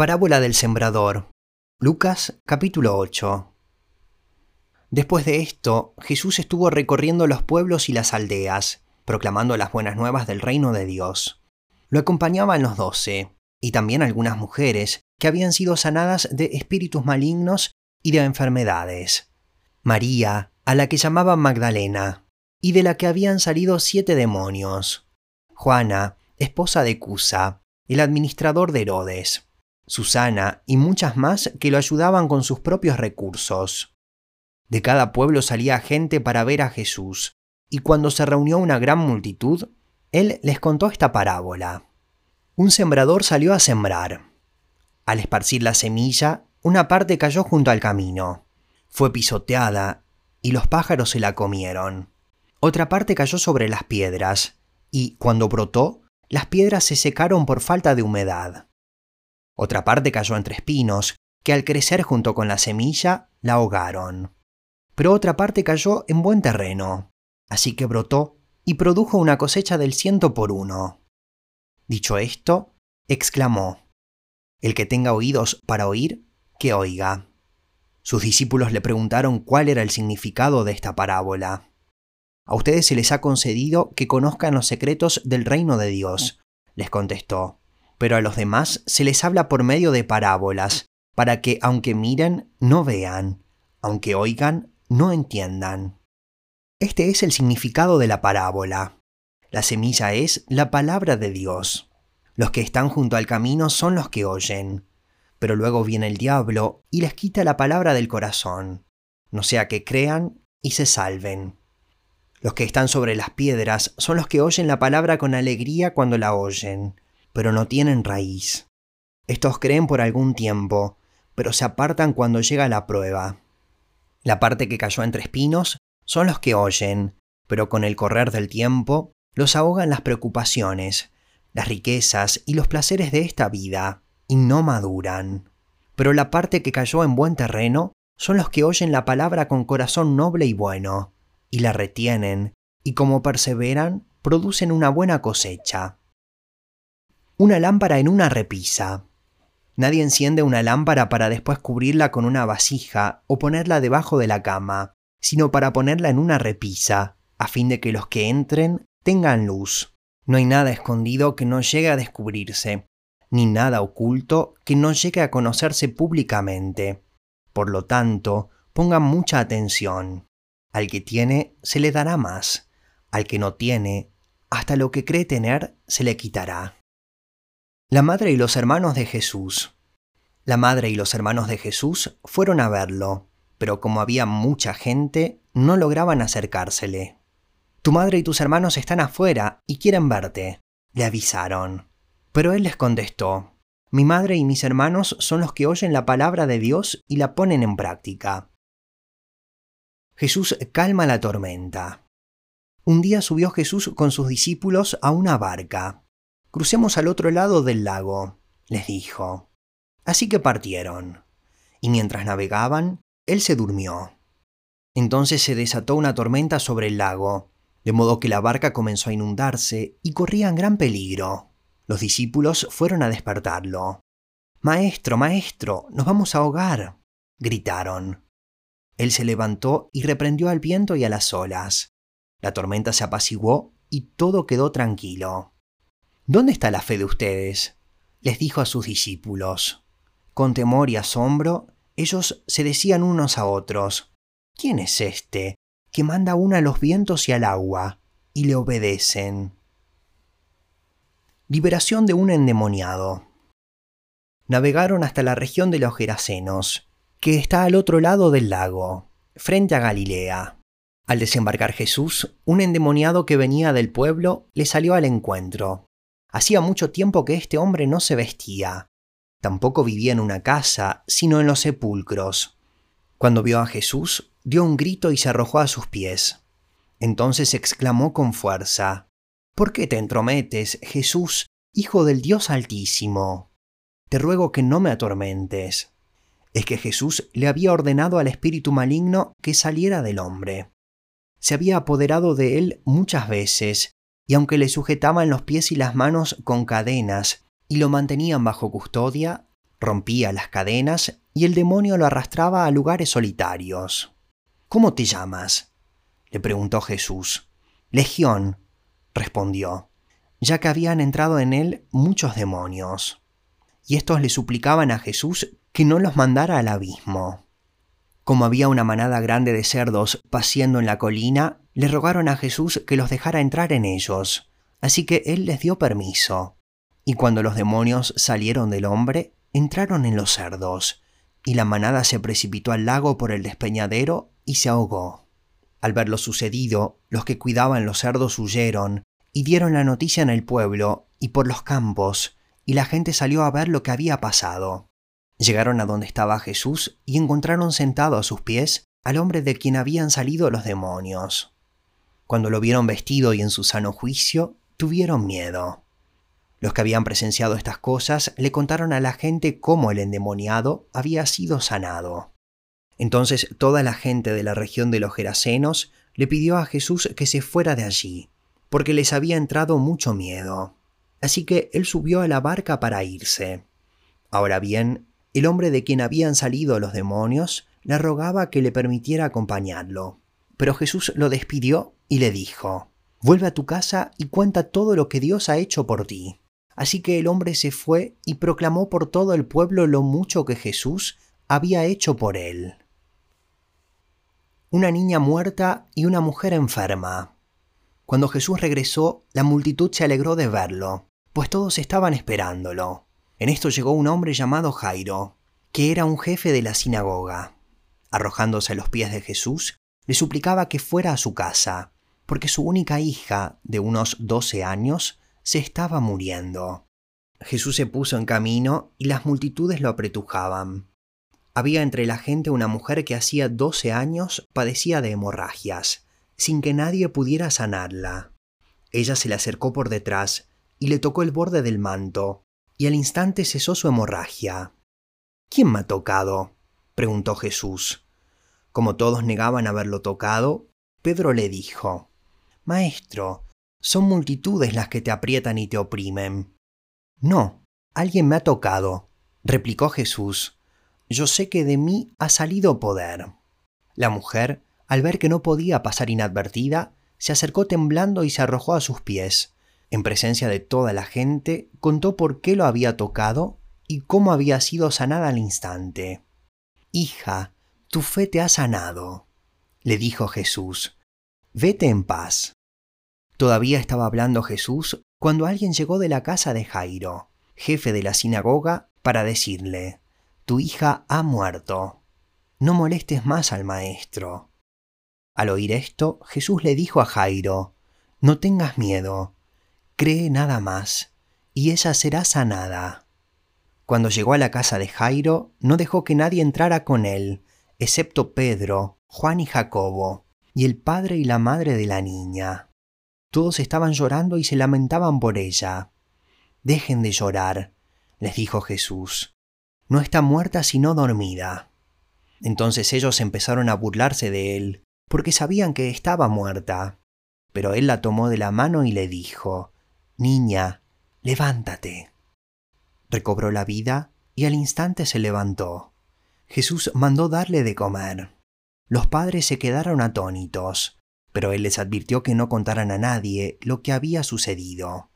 Parábola del Sembrador. Lucas capítulo 8. Después de esto, Jesús estuvo recorriendo los pueblos y las aldeas, proclamando las buenas nuevas del reino de Dios. Lo acompañaban los doce, y también algunas mujeres que habían sido sanadas de espíritus malignos y de enfermedades. María, a la que llamaban Magdalena, y de la que habían salido siete demonios. Juana, esposa de Cusa, el administrador de Herodes Susana y muchas más que lo ayudaban con sus propios recursos. De cada pueblo salía gente para ver a Jesús, y cuando se reunió una gran multitud, él les contó esta parábola. Un sembrador salió a sembrar. Al esparcir la semilla, una parte cayó junto al camino. Fue pisoteada, y los pájaros se la comieron. Otra parte cayó sobre las piedras, y cuando brotó, las piedras se secaron por falta de humedad. Otra parte cayó entre espinos, que al crecer junto con la semilla la ahogaron. Pero otra parte cayó en buen terreno, así que brotó y produjo una cosecha del ciento por uno. Dicho esto, exclamó, El que tenga oídos para oír, que oiga. Sus discípulos le preguntaron cuál era el significado de esta parábola. A ustedes se les ha concedido que conozcan los secretos del reino de Dios, les contestó pero a los demás se les habla por medio de parábolas, para que aunque miren, no vean, aunque oigan, no entiendan. Este es el significado de la parábola. La semilla es la palabra de Dios. Los que están junto al camino son los que oyen, pero luego viene el diablo y les quita la palabra del corazón, no sea que crean y se salven. Los que están sobre las piedras son los que oyen la palabra con alegría cuando la oyen, pero no tienen raíz. Estos creen por algún tiempo, pero se apartan cuando llega la prueba. La parte que cayó entre espinos son los que oyen, pero con el correr del tiempo los ahogan las preocupaciones, las riquezas y los placeres de esta vida, y no maduran. Pero la parte que cayó en buen terreno son los que oyen la palabra con corazón noble y bueno, y la retienen, y como perseveran, producen una buena cosecha una lámpara en una repisa. Nadie enciende una lámpara para después cubrirla con una vasija o ponerla debajo de la cama, sino para ponerla en una repisa, a fin de que los que entren tengan luz. No hay nada escondido que no llegue a descubrirse, ni nada oculto que no llegue a conocerse públicamente. Por lo tanto, pongan mucha atención. Al que tiene, se le dará más. Al que no tiene, hasta lo que cree tener, se le quitará. La madre y los hermanos de Jesús. La madre y los hermanos de Jesús fueron a verlo, pero como había mucha gente, no lograban acercársele. Tu madre y tus hermanos están afuera y quieren verte, le avisaron. Pero él les contestó, Mi madre y mis hermanos son los que oyen la palabra de Dios y la ponen en práctica. Jesús calma la tormenta. Un día subió Jesús con sus discípulos a una barca Crucemos al otro lado del lago, les dijo. Así que partieron, y mientras navegaban, él se durmió. Entonces se desató una tormenta sobre el lago, de modo que la barca comenzó a inundarse y corría en gran peligro. Los discípulos fueron a despertarlo. Maestro, maestro, nos vamos a ahogar, gritaron. Él se levantó y reprendió al viento y a las olas. La tormenta se apaciguó y todo quedó tranquilo. ¿Dónde está la fe de ustedes? les dijo a sus discípulos. Con temor y asombro, ellos se decían unos a otros, ¿quién es este que manda aún a los vientos y al agua, y le obedecen? Liberación de un endemoniado. Navegaron hasta la región de los Gerasenos, que está al otro lado del lago, frente a Galilea. Al desembarcar Jesús, un endemoniado que venía del pueblo le salió al encuentro Hacía mucho tiempo que este hombre no se vestía. Tampoco vivía en una casa, sino en los sepulcros. Cuando vio a Jesús, dio un grito y se arrojó a sus pies. Entonces exclamó con fuerza, ¿Por qué te entrometes, Jesús, Hijo del Dios Altísimo? Te ruego que no me atormentes. Es que Jesús le había ordenado al espíritu maligno que saliera del hombre. Se había apoderado de él muchas veces y aunque le sujetaban los pies y las manos con cadenas y lo mantenían bajo custodia, rompía las cadenas y el demonio lo arrastraba a lugares solitarios. ¿Cómo te llamas? le preguntó Jesús. Legión, respondió, ya que habían entrado en él muchos demonios. Y estos le suplicaban a Jesús que no los mandara al abismo. Como había una manada grande de cerdos paciendo en la colina, le rogaron a Jesús que los dejara entrar en ellos. Así que él les dio permiso. Y cuando los demonios salieron del hombre, entraron en los cerdos, y la manada se precipitó al lago por el despeñadero y se ahogó. Al ver lo sucedido, los que cuidaban los cerdos huyeron y dieron la noticia en el pueblo y por los campos, y la gente salió a ver lo que había pasado. Llegaron a donde estaba Jesús y encontraron sentado a sus pies al hombre de quien habían salido los demonios. Cuando lo vieron vestido y en su sano juicio, tuvieron miedo. Los que habían presenciado estas cosas le contaron a la gente cómo el endemoniado había sido sanado. Entonces toda la gente de la región de los Gerasenos le pidió a Jesús que se fuera de allí, porque les había entrado mucho miedo. Así que él subió a la barca para irse. Ahora bien, el hombre de quien habían salido los demonios le rogaba que le permitiera acompañarlo. Pero Jesús lo despidió y le dijo, Vuelve a tu casa y cuenta todo lo que Dios ha hecho por ti. Así que el hombre se fue y proclamó por todo el pueblo lo mucho que Jesús había hecho por él. Una niña muerta y una mujer enferma. Cuando Jesús regresó, la multitud se alegró de verlo, pues todos estaban esperándolo. En esto llegó un hombre llamado Jairo, que era un jefe de la sinagoga. Arrojándose a los pies de Jesús, le suplicaba que fuera a su casa, porque su única hija, de unos doce años, se estaba muriendo. Jesús se puso en camino y las multitudes lo apretujaban. Había entre la gente una mujer que hacía doce años padecía de hemorragias, sin que nadie pudiera sanarla. Ella se le acercó por detrás y le tocó el borde del manto, y al instante cesó su hemorragia. ¿Quién me ha tocado? preguntó Jesús. Como todos negaban haberlo tocado, Pedro le dijo, Maestro, son multitudes las que te aprietan y te oprimen. No, alguien me ha tocado, replicó Jesús. Yo sé que de mí ha salido poder. La mujer, al ver que no podía pasar inadvertida, se acercó temblando y se arrojó a sus pies. En presencia de toda la gente, contó por qué lo había tocado y cómo había sido sanada al instante. Hija, tu fe te ha sanado, le dijo Jesús. Vete en paz. Todavía estaba hablando Jesús cuando alguien llegó de la casa de Jairo, jefe de la sinagoga, para decirle, Tu hija ha muerto. No molestes más al maestro. Al oír esto, Jesús le dijo a Jairo, No tengas miedo, cree nada más, y ella será sanada. Cuando llegó a la casa de Jairo, no dejó que nadie entrara con él, excepto Pedro, Juan y Jacobo, y el padre y la madre de la niña. Todos estaban llorando y se lamentaban por ella. Dejen de llorar, les dijo Jesús. No está muerta sino dormida. Entonces ellos empezaron a burlarse de él, porque sabían que estaba muerta. Pero él la tomó de la mano y le dijo, Niña, levántate. Recobró la vida y al instante se levantó. Jesús mandó darle de comer. Los padres se quedaron atónitos pero él les advirtió que no contaran a nadie lo que había sucedido.